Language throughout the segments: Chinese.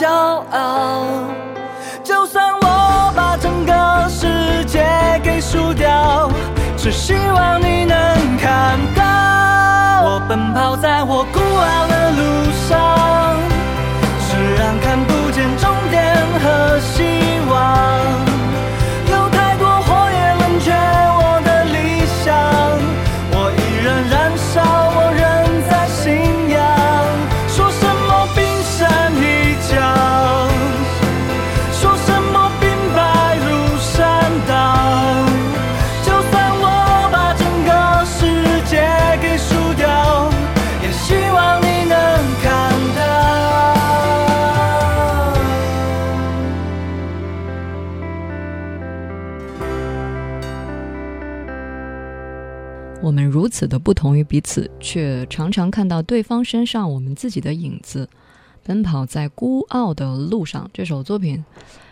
骄傲。就算我把整个世界给输掉只希望你能看到我奔跑在我孤傲。如此的不同于彼此，却常常看到对方身上我们自己的影子。奔跑在孤傲的路上，这首作品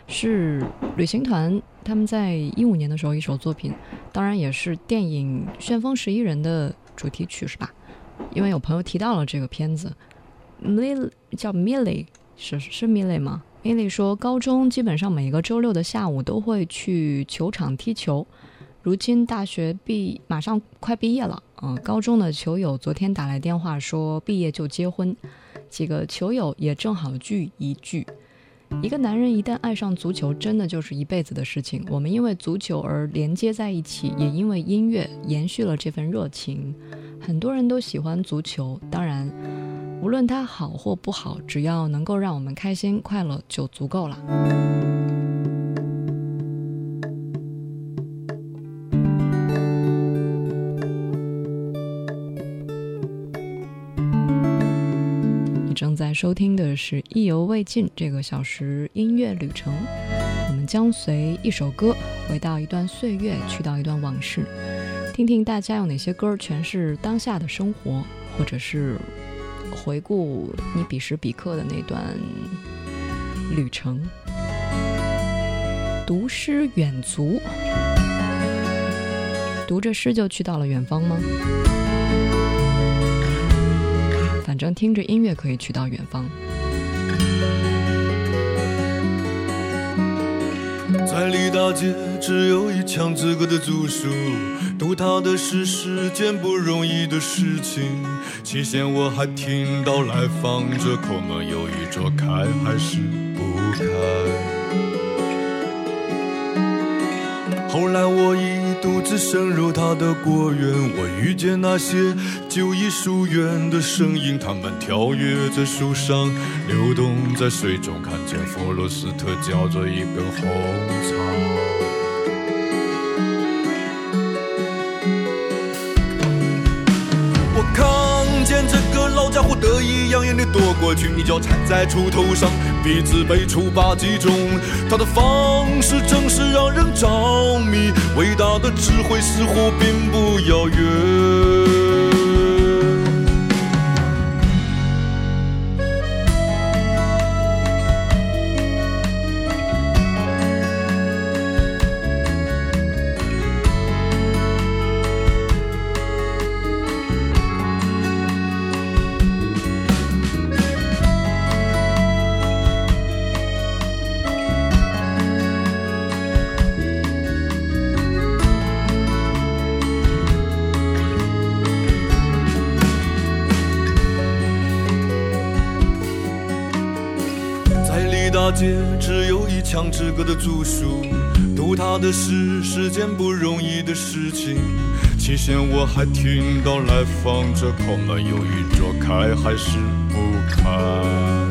是旅行团他们在一五年的时候一首作品，当然也是电影《旋风十一人》的主题曲，是吧？因为有朋友提到了这个片子，Mill 叫 Milly，是是 Milly 吗？Milly 说，高中基本上每个周六的下午都会去球场踢球。如今大学毕马上快毕业了，嗯，高中的球友昨天打来电话说毕业就结婚，几个球友也正好聚一聚。一个男人一旦爱上足球，真的就是一辈子的事情。我们因为足球而连接在一起，也因为音乐延续了这份热情。很多人都喜欢足球，当然，无论它好或不好，只要能够让我们开心快乐就足够了。收听的是《意犹未尽》这个小时音乐旅程，我们将随一首歌回到一段岁月，去到一段往事，听听大家有哪些歌诠释当下的生活，或者是回顾你彼时彼刻的那段旅程。读诗远足，读着诗就去到了远方吗？正听着音乐可以去到远方。在李大街只有一墙之隔的租书，读他的是件不容易的事情。期限我还听到来访者口门犹豫着开还是不开。后来我已独自深入他的果园，我遇见那些旧艺疏远的声音，他们跳跃在树上，流动在水中，看见弗罗斯特嚼着一根红草。老家伙得意洋洋地躲过去，一脚踩在锄头上，鼻子被锄把击中。他的方式正是让人着迷，伟大的智慧似乎并不遥远。街只有一墙之隔的住宿，读他的诗是件不容易的事情。期限我还听到来访者口门犹豫着开还是不开。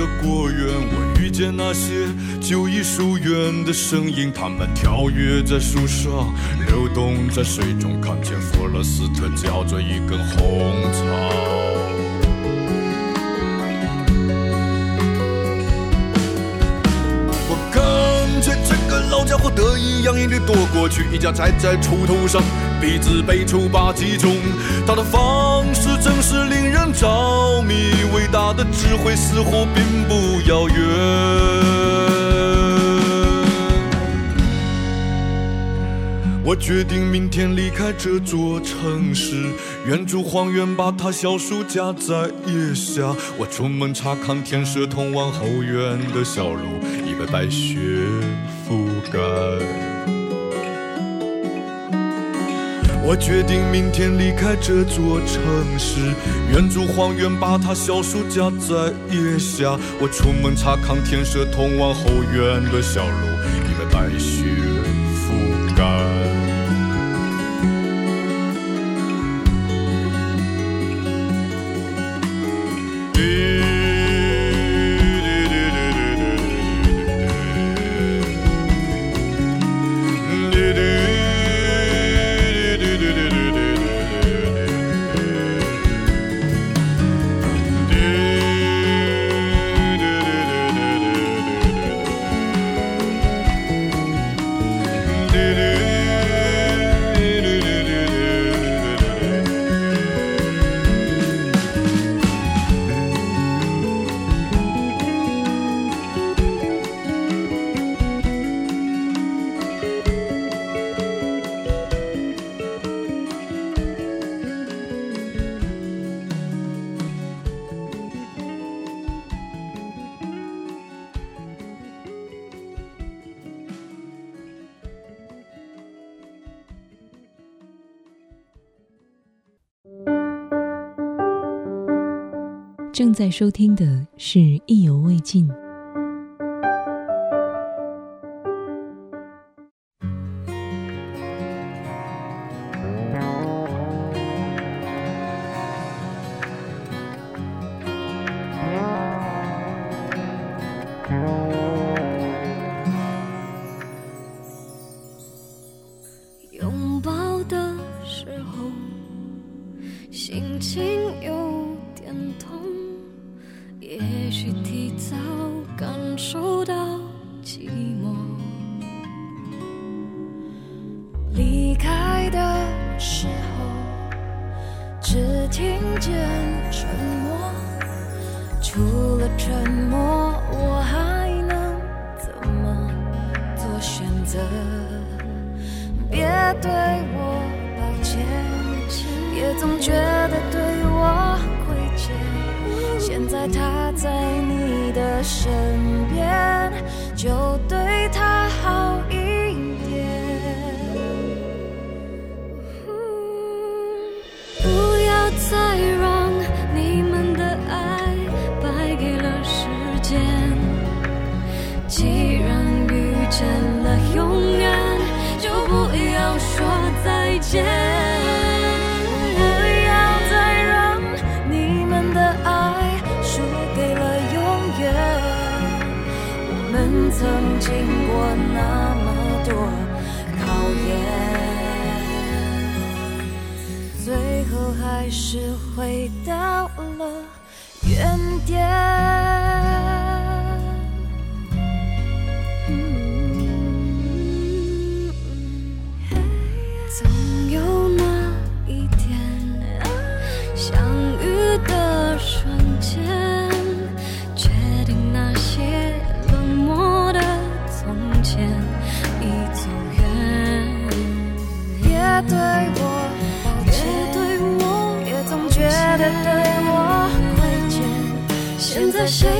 的果园，我遇见那些旧艺疏远的声音，他们跳跃在树上，流动在水中，看见弗罗斯特嚼着一根红草。我看见这个老家伙得意洋洋地躲过去，一脚踩在锄头上。鼻子被锄把击中，他的方式真是令人着。大的智慧似乎并不遥远。我决定明天离开这座城市，远足荒原，把它小树夹在腋下。我出门查看天舍通往后院的小路，已被白雪覆盖。我决定明天离开这座城市，远足荒原，把它小树夹在腋下。我出门查看天色通往后院的小路，已被白雪覆盖。正在收听的是《意犹未尽》。曾经过那么多考验最后还是回到了原点。谁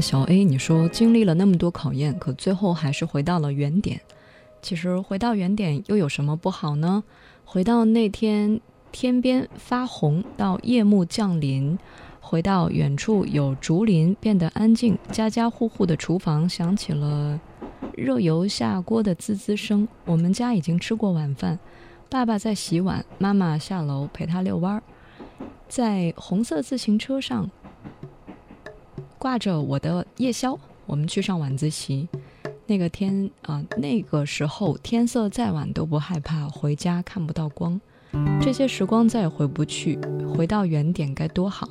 小 A，你说经历了那么多考验，可最后还是回到了原点。其实回到原点又有什么不好呢？回到那天天边发红到夜幕降临，回到远处有竹林变得安静，家家户户的厨房响起了热油下锅的滋滋声。我们家已经吃过晚饭，爸爸在洗碗，妈妈下楼陪他遛弯，在红色自行车上。挂着我的夜宵，我们去上晚自习。那个天啊，那个时候天色再晚都不害怕回家看不到光。这些时光再也回不去，回到原点该多好。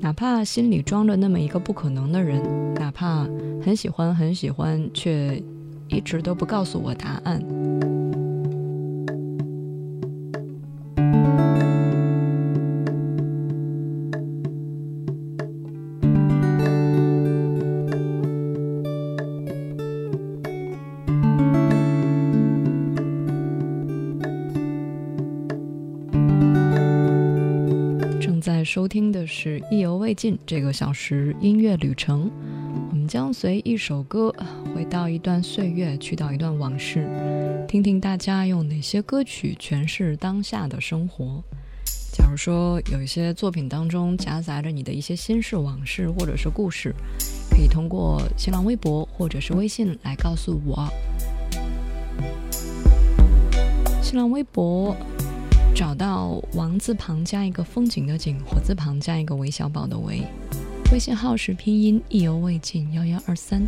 哪怕心里装着那么一个不可能的人，哪怕很喜欢很喜欢，却一直都不告诉我答案。收听的是《意犹未尽》这个小时音乐旅程。我们将随一首歌回到一段岁月，去到一段往事，听听大家用哪些歌曲诠释当下的生活。假如说有一些作品当中夹杂着你的一些心事往事或者是故事，可以通过新浪微博或者是微信来告诉我。新浪微博。找到王字旁加一个风景的景，火字旁加一个韦小宝的韦，微信号是拼音意犹未尽幺幺二三。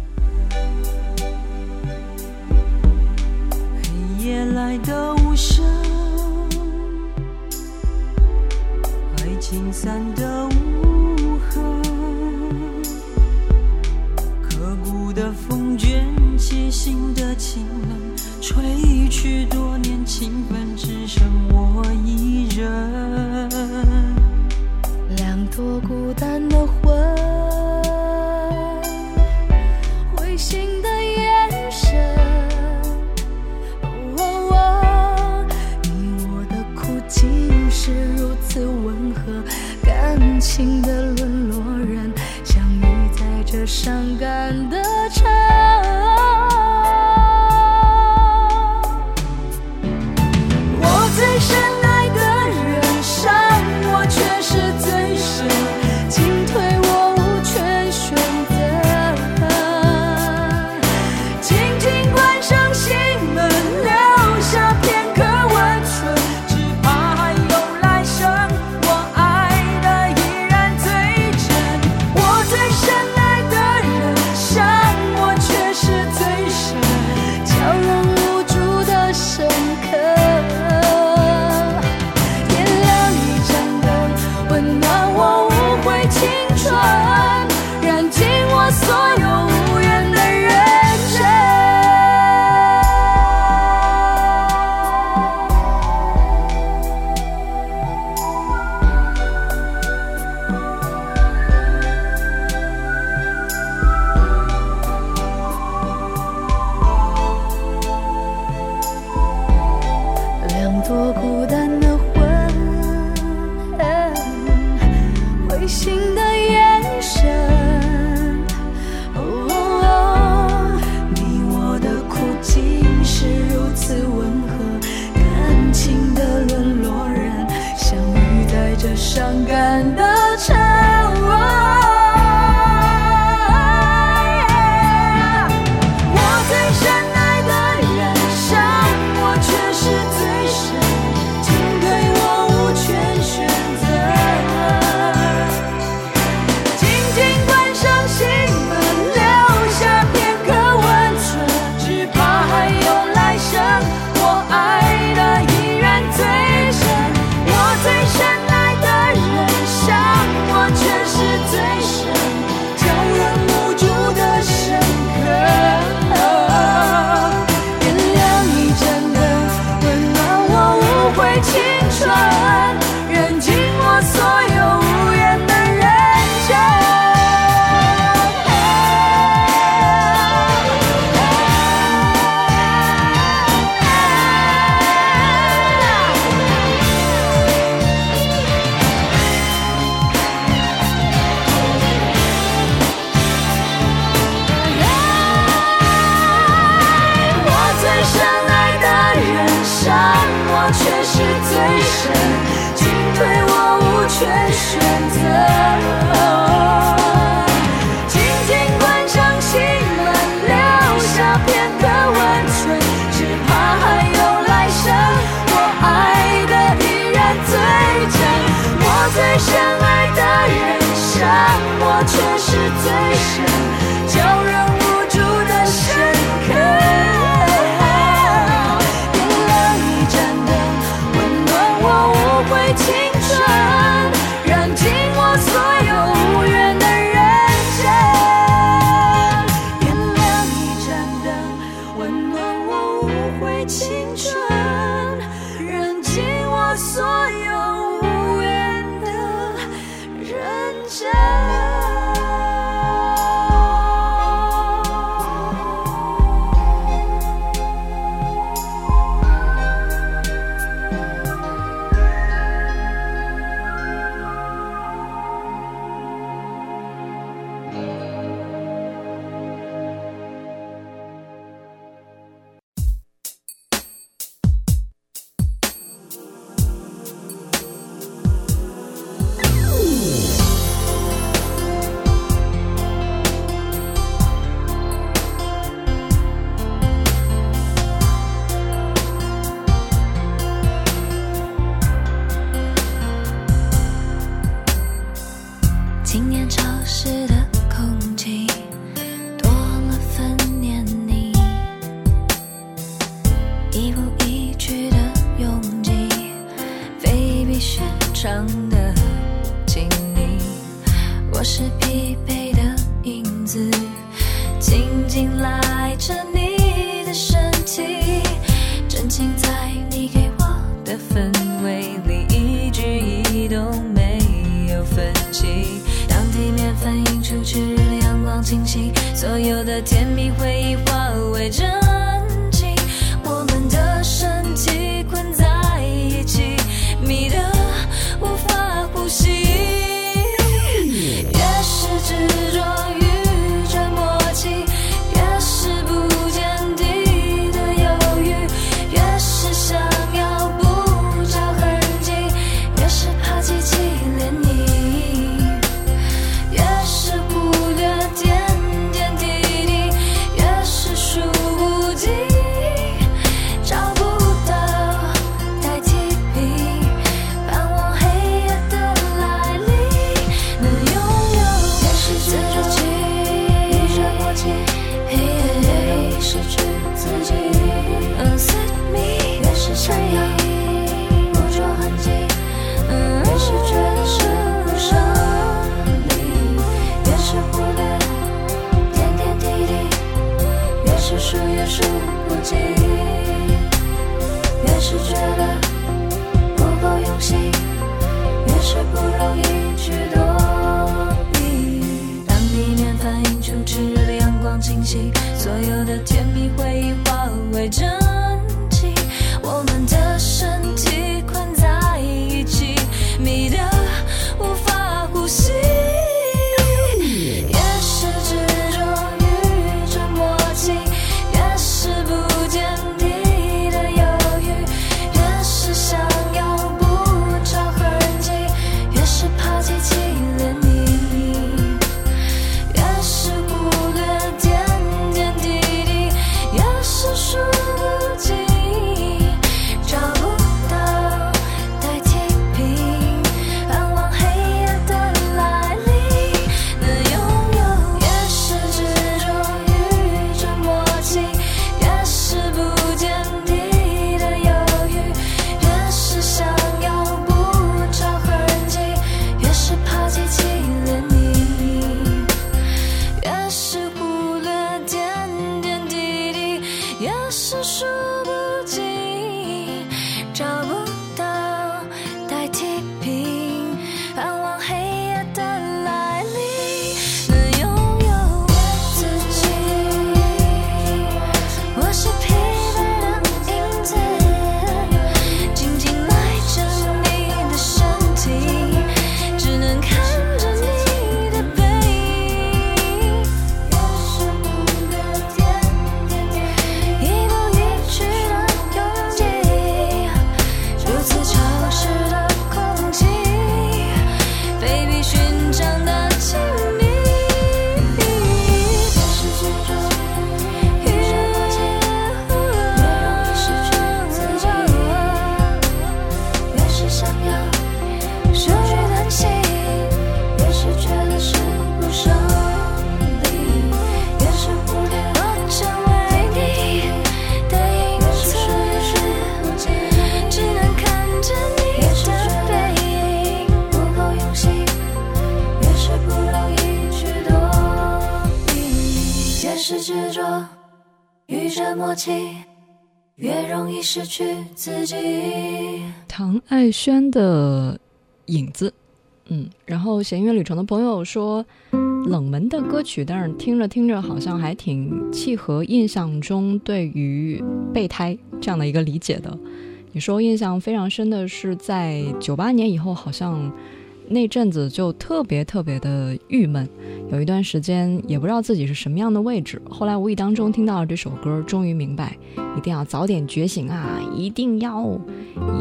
黑夜来的无声，爱情散的无痕，刻骨的风卷起心的清冷。吹去多年情分，只剩我一人。两朵孤单的魂，灰心的眼神。哦，你我的苦竟是如此温和，感情的沦落人，相遇在这伤感的闲云旅程的朋友说冷门的歌曲，但是听着听着好像还挺契合印象中对于备胎这样的一个理解的。你说印象非常深的是在九八年以后好像。那阵子就特别特别的郁闷有一段时间也不知道自己是什么样的位置后来无意当中听到了这首歌终于明白一定要早点觉醒啊一定要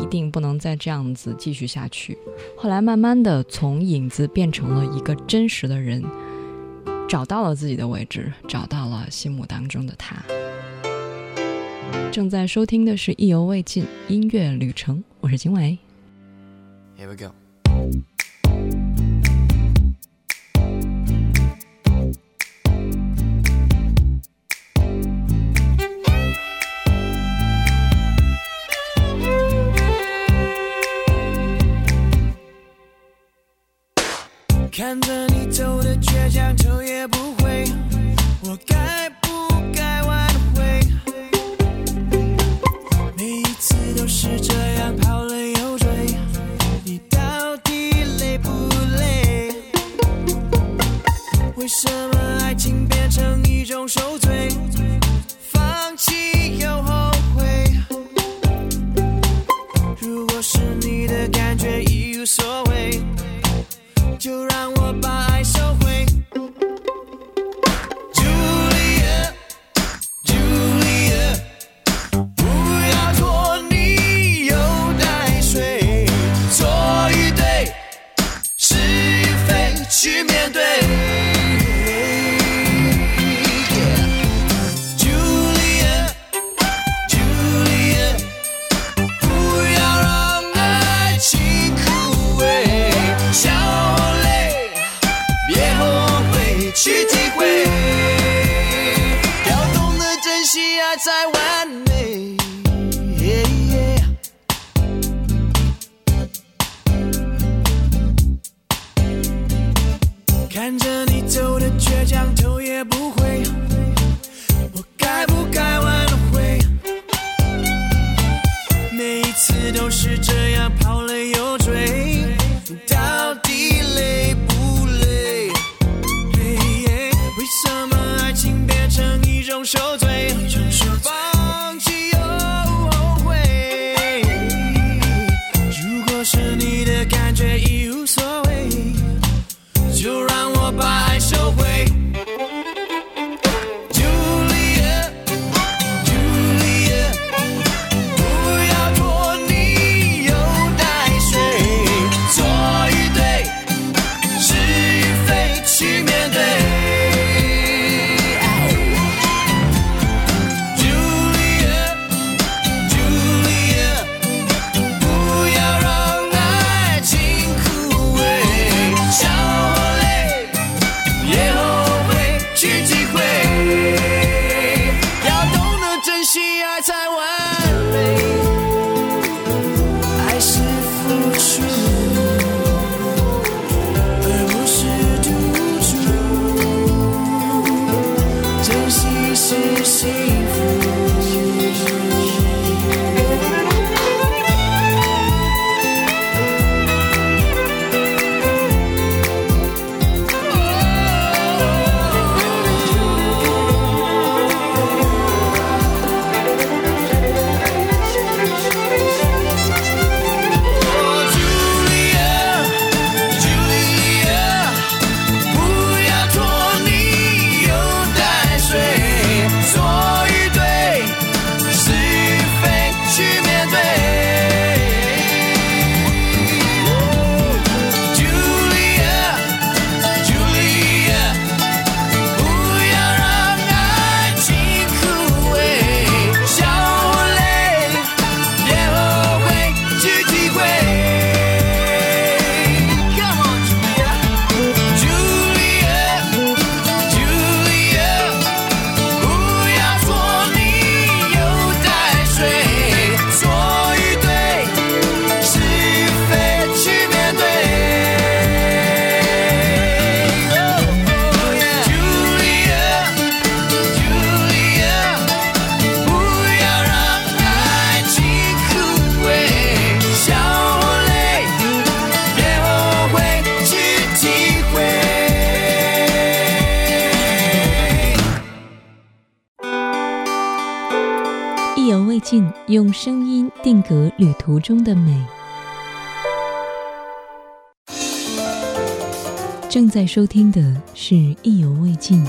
一定不能再这样子继续下去。后来慢慢的从影子变成了一个真实的人找到了自己的位置找到了心目当中的他。正在收听的是意犹未尽音乐旅程我是经纬 here we go. 看着你走的倔强头也不回。我该不该挽回？每一次都是这样跑了又追。你到底累不累？为什么爱情变成一种受罪 Julia，Julia，不要让爱情枯萎，笑泪，别后悔去体会，要懂得珍惜爱才完。看着你走的倔强头也不回。我该不该挽回？每一次都是这样跑了又定格旅途中的美。正在收听的是意犹未尽。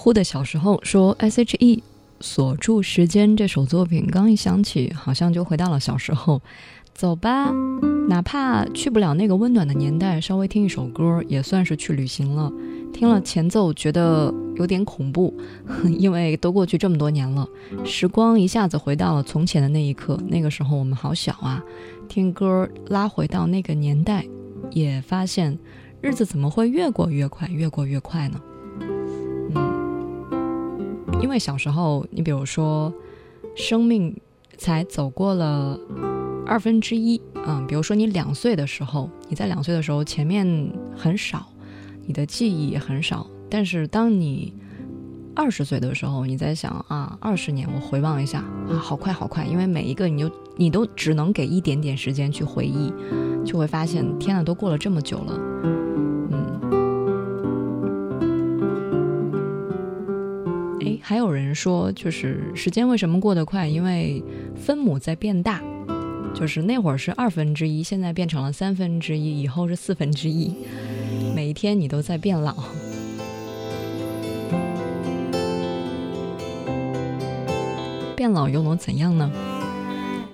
乎乎的小时候说 S.H.E 锁住时间这首作品，刚一想起，好像就回到了小时候。走吧，哪怕去不了那个温暖的年代，稍微听一首歌也算是去旅行了。听了前奏，觉得有点恐怖，因为都过去这么多年了，时光一下子回到了从前的那一刻。那个时候我们好小啊，听歌拉回到那个年代，也发现日子怎么会越过越快，越过越快呢？因为小时候，你比如说，生命才走过了二分之一，嗯，比如说你两岁的时候，你在两岁的时候前面很少，你的记忆也很少，但是当你二十岁的时候，你在想啊，二十年我回望一下啊，好快好快，因为每一个你就你都只能给一点点时间去回忆，就会发现天呐，都过了这么久了，还有人说，就是时间为什么过得快？因为分母在变大，就是那会儿是二分之一，现在变成了三分之一，以后是四分之一，每一天你都在变老。变老又能怎样呢？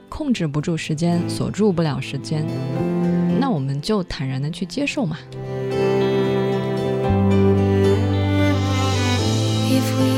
控制不住时间，锁住不了时间，那我们就坦然的去接受嘛。If we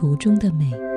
途中的美。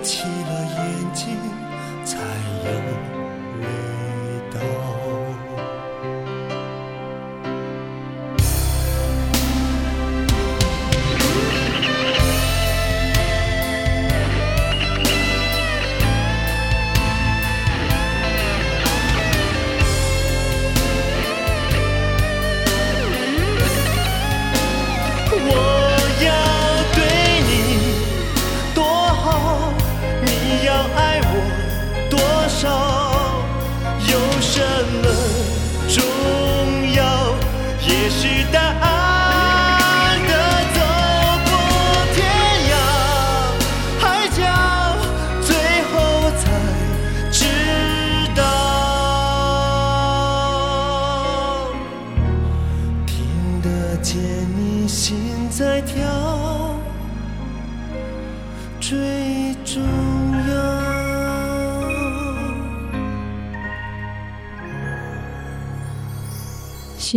起了眼睛才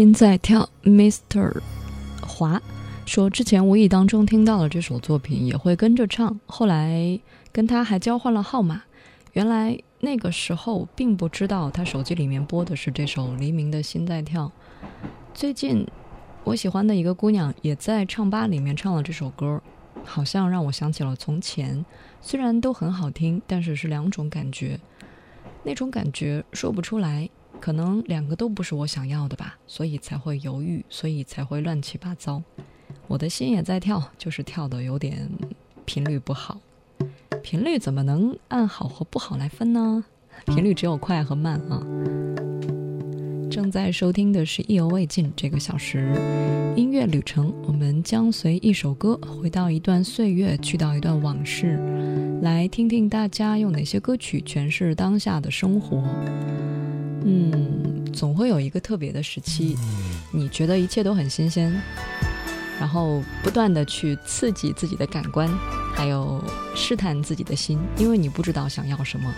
心在跳，Mr. 华说之前无意当中听到了这首作品，也会跟着唱，后来跟他还交换了号码。原来那个时候并不知道他手机里面播的是这首黎明的《心在跳》。最近我喜欢的一个姑娘也在唱吧里面唱了这首歌，好像让我想起了从前。虽然都很好听，但是是两种感觉，那种感觉说不出来。可能两个都不是我想要的吧，所以才会犹豫，所以才会乱七八糟。我的心也在跳，就是跳的有点频率不好。频率怎么能按好和不好来分呢？频率只有快和慢啊。正在收听的是《意犹未尽》这个小时音乐旅程，我们将随一首歌回到一段岁月，去到一段往事，来听听大家用哪些歌曲诠释当下的生活。嗯，总会有一个特别的时期，你觉得一切都很新鲜，然后不断的去刺激自己的感官，还有试探自己的心，因为你不知道想要什么。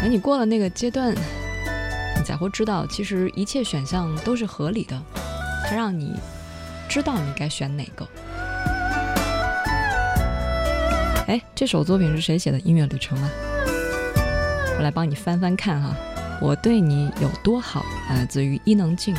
等你过了那个阶段，你才会知道，其实一切选项都是合理的，它让你知道你该选哪个。哎，这首作品是谁写的？音乐旅程啊，我来帮你翻翻看哈。我对你有多好？来自于伊能静。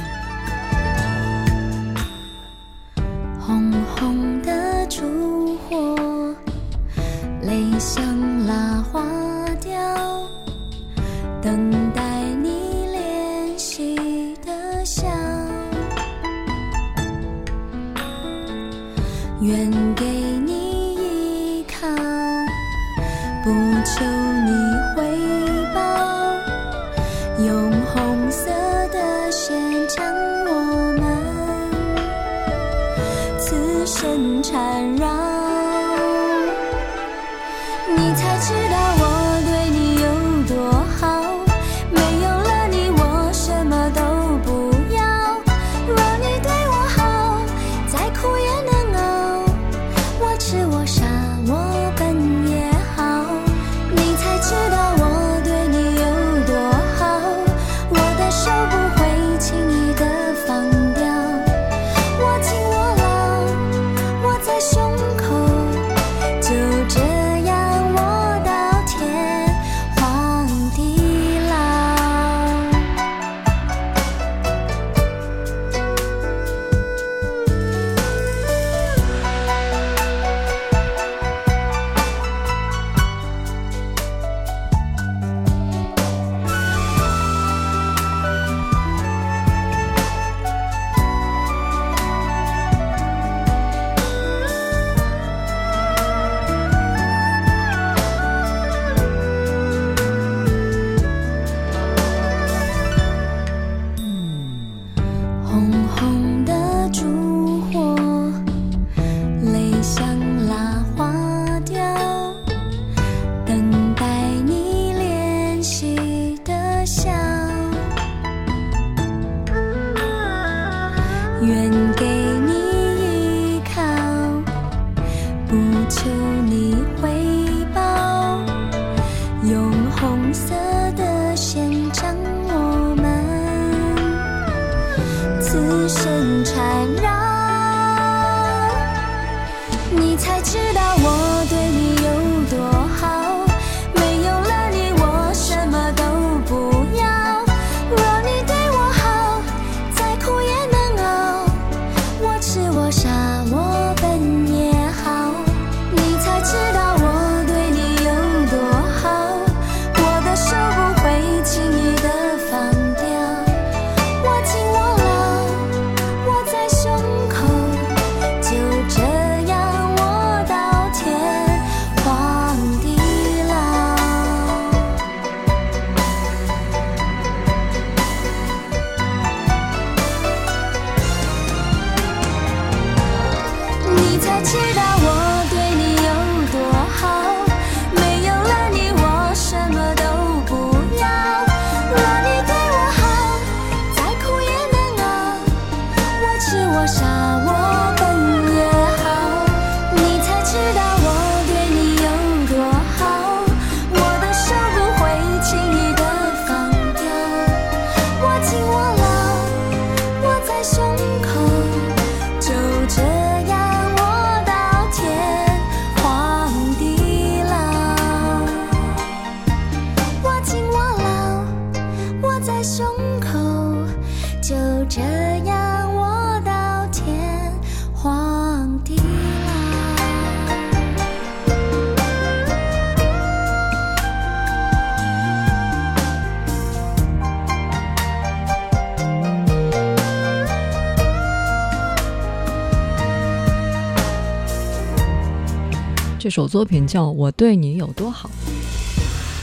首作品叫《我对你有多好》，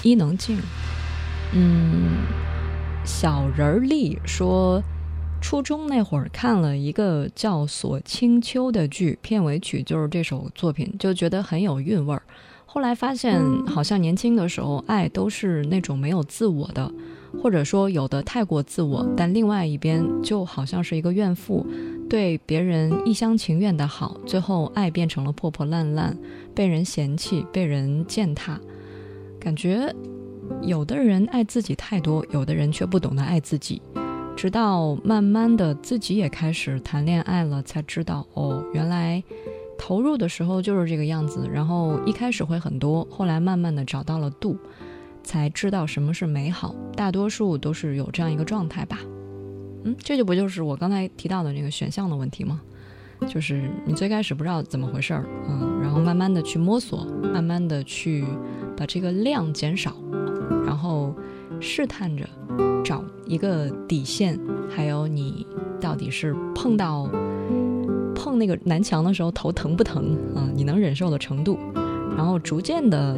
伊能静。嗯，小人儿丽说，初中那会儿看了一个叫《锁清秋》的剧，片尾曲就是这首作品，就觉得很有韵味儿。后来发现，好像年轻的时候爱都是那种没有自我的，或者说有的太过自我，但另外一边就好像是一个怨妇，对别人一厢情愿的好，最后爱变成了破破烂烂，被人嫌弃，被人践踏，感觉有的人爱自己太多，有的人却不懂得爱自己。直到慢慢的自己也开始谈恋爱了，才知道哦，原来投入的时候就是这个样子，然后一开始会很多，后来慢慢的找到了度，才知道什么是美好。大多数都是有这样一个状态吧。这就不就是我刚才提到的那个选项的问题吗？就是你最开始不知道怎么回事儿，嗯，然后慢慢的去摸索，慢慢的去把这个量减少，然后试探着找一个底线，还有你到底是碰到碰那个南墙的时候头疼不疼啊？你能忍受的程度，然后逐渐的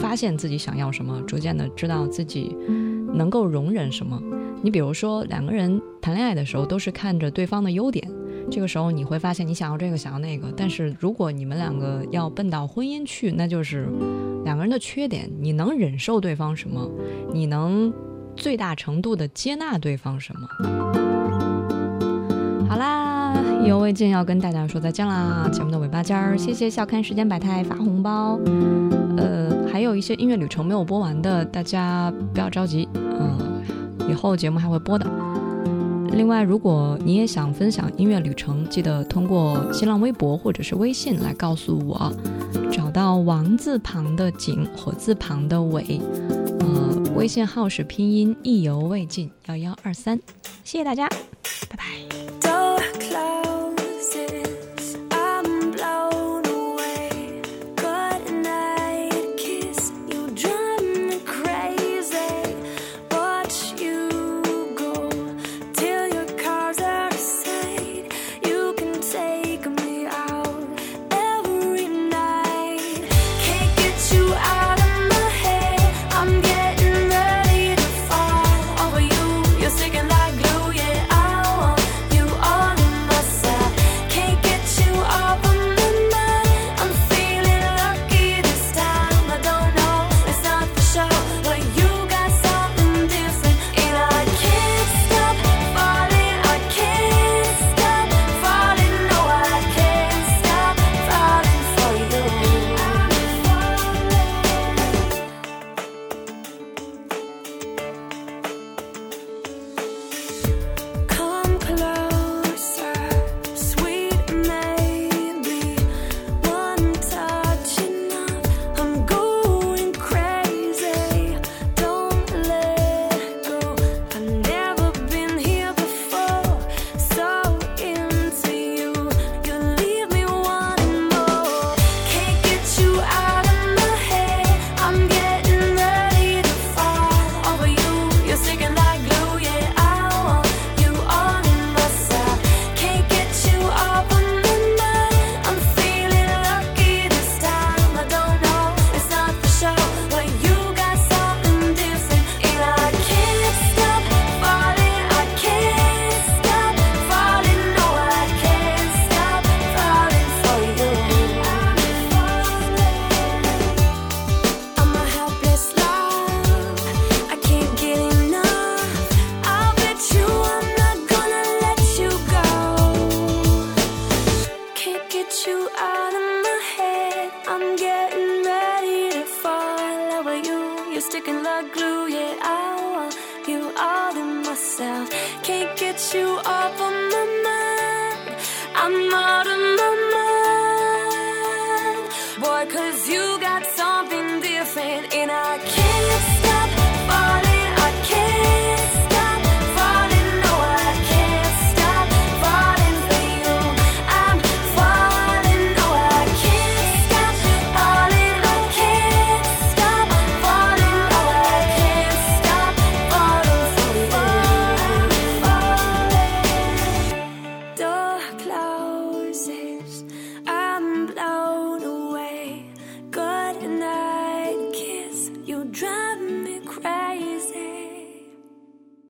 发现自己想要什么，逐渐的知道自己能够容忍什么。你比如说两个人谈恋爱的时候，都是看着对方的优点。这个时候你会发现你想要这个想要那个，但是如果你们两个要奔到婚姻去，那就是两个人的缺点，你能忍受对方什么？你能最大程度的接纳对方什么？好啦，意犹未尽，要跟大家说再见啦！节目的尾巴尖儿，谢谢笑看时间百态发红包。呃，还有一些音乐旅程没有播完的，大家不要着急，嗯，以后节目还会播的。另外，如果你也想分享音乐旅程，记得通过新浪微博或者是微信来告诉我。找到王字旁的景，火字旁的伟，呃，微信号是拼音意犹未尽幺幺二三。谢谢大家，拜拜。